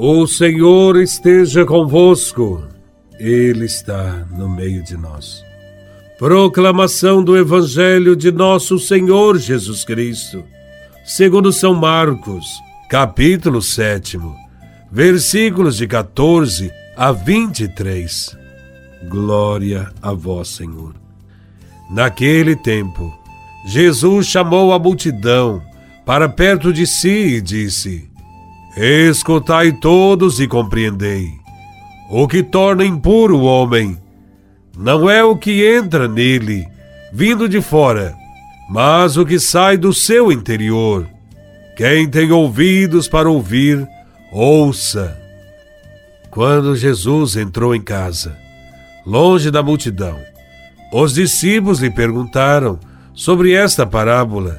O Senhor esteja convosco, Ele está no meio de nós. Proclamação do Evangelho de Nosso Senhor Jesus Cristo, segundo São Marcos, capítulo 7, versículos de 14 a 23. Glória a Vós, Senhor. Naquele tempo, Jesus chamou a multidão para perto de si e disse: Escutai todos e compreendei. O que torna impuro o homem não é o que entra nele, vindo de fora, mas o que sai do seu interior. Quem tem ouvidos para ouvir, ouça. Quando Jesus entrou em casa, longe da multidão, os discípulos lhe perguntaram sobre esta parábola.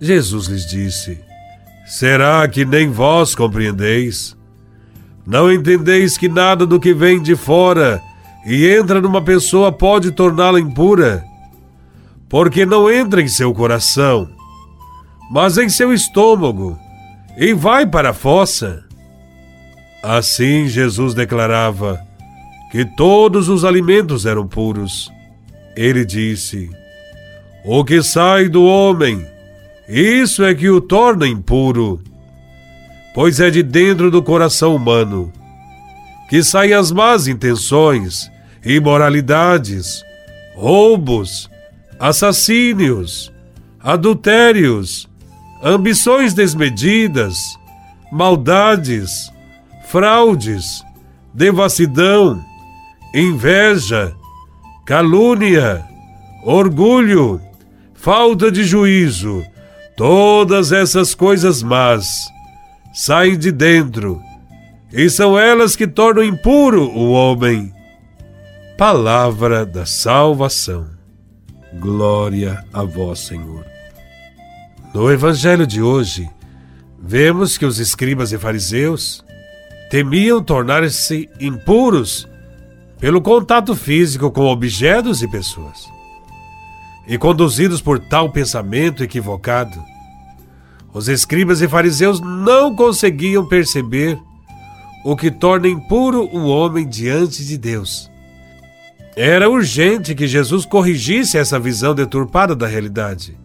Jesus lhes disse: Será que nem vós compreendeis? Não entendeis que nada do que vem de fora e entra numa pessoa pode torná-la impura? Porque não entra em seu coração, mas em seu estômago e vai para a fossa. Assim Jesus declarava que todos os alimentos eram puros. Ele disse: O que sai do homem isso é que o torna impuro, pois é de dentro do coração humano que saem as más intenções, imoralidades, roubos, assassínios, adultérios, ambições desmedidas, maldades, fraudes, devassidão, inveja, calúnia, orgulho, falta de juízo Todas essas coisas más saem de dentro, e são elas que tornam impuro o homem. Palavra da salvação. Glória a vós, Senhor. No evangelho de hoje, vemos que os escribas e fariseus temiam tornar-se impuros pelo contato físico com objetos e pessoas e conduzidos por tal pensamento equivocado, os escribas e fariseus não conseguiam perceber o que torna impuro o homem diante de Deus. Era urgente que Jesus corrigisse essa visão deturpada da realidade.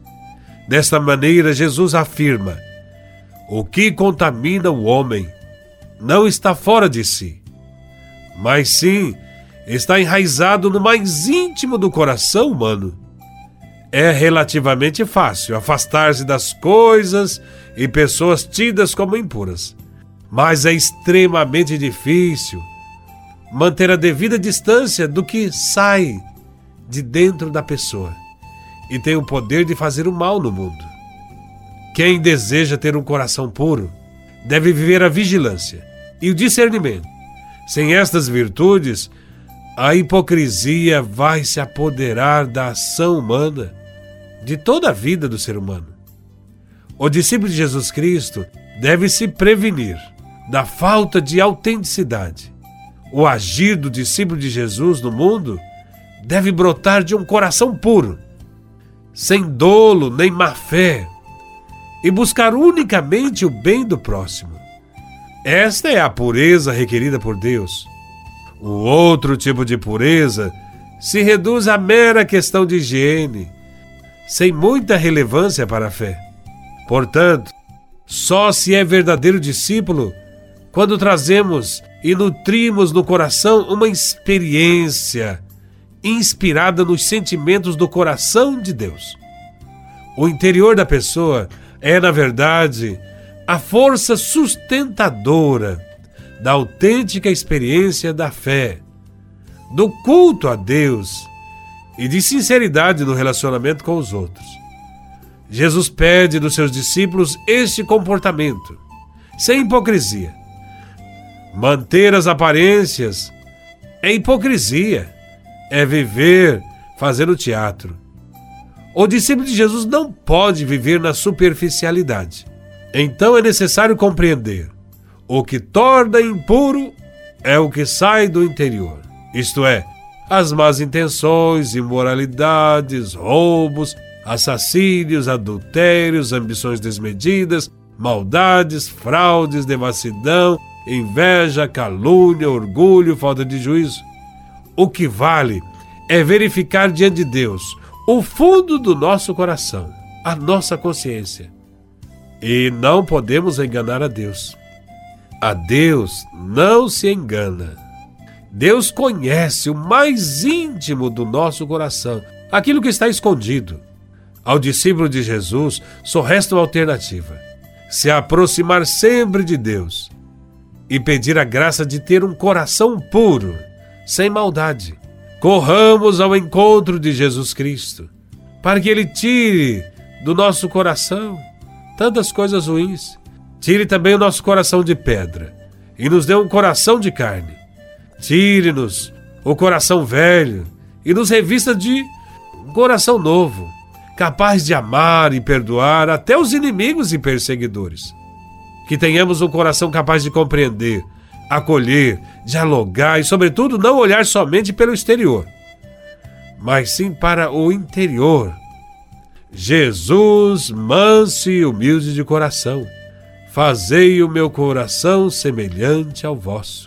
Desta maneira, Jesus afirma: o que contamina o homem não está fora de si, mas sim está enraizado no mais íntimo do coração humano é relativamente fácil afastar-se das coisas e pessoas tidas como impuras. Mas é extremamente difícil manter a devida distância do que sai de dentro da pessoa e tem o poder de fazer o mal no mundo. Quem deseja ter um coração puro deve viver a vigilância e o discernimento. Sem estas virtudes, a hipocrisia vai se apoderar da ação humana, de toda a vida do ser humano. O discípulo de Jesus Cristo deve se prevenir da falta de autenticidade. O agir do discípulo de Jesus no mundo deve brotar de um coração puro, sem dolo nem má fé, e buscar unicamente o bem do próximo. Esta é a pureza requerida por Deus. O outro tipo de pureza se reduz à mera questão de higiene, sem muita relevância para a fé. Portanto, só se é verdadeiro discípulo quando trazemos e nutrimos no coração uma experiência inspirada nos sentimentos do coração de Deus. O interior da pessoa é, na verdade, a força sustentadora da autêntica experiência da fé, do culto a Deus e de sinceridade no relacionamento com os outros. Jesus pede dos seus discípulos este comportamento, sem hipocrisia. Manter as aparências é hipocrisia, é viver fazendo teatro. O discípulo de Jesus não pode viver na superficialidade. Então é necessário compreender o que torna impuro é o que sai do interior, isto é, as más intenções, imoralidades, roubos, assassínios, adultérios, ambições desmedidas, maldades, fraudes, devassidão, inveja, calúnia, orgulho, falta de juízo. O que vale é verificar diante de Deus o fundo do nosso coração, a nossa consciência. E não podemos enganar a Deus. A Deus não se engana. Deus conhece o mais íntimo do nosso coração, aquilo que está escondido. Ao discípulo de Jesus só resta uma alternativa: se aproximar sempre de Deus e pedir a graça de ter um coração puro, sem maldade. Corramos ao encontro de Jesus Cristo, para que Ele tire do nosso coração tantas coisas ruins. Tire também o nosso coração de pedra e nos dê um coração de carne. Tire-nos o coração velho e nos revista de um coração novo, capaz de amar e perdoar até os inimigos e perseguidores. Que tenhamos um coração capaz de compreender acolher, dialogar e, sobretudo, não olhar somente pelo exterior, mas sim para o interior. Jesus, manso e humilde de coração, fazei o meu coração semelhante ao vosso.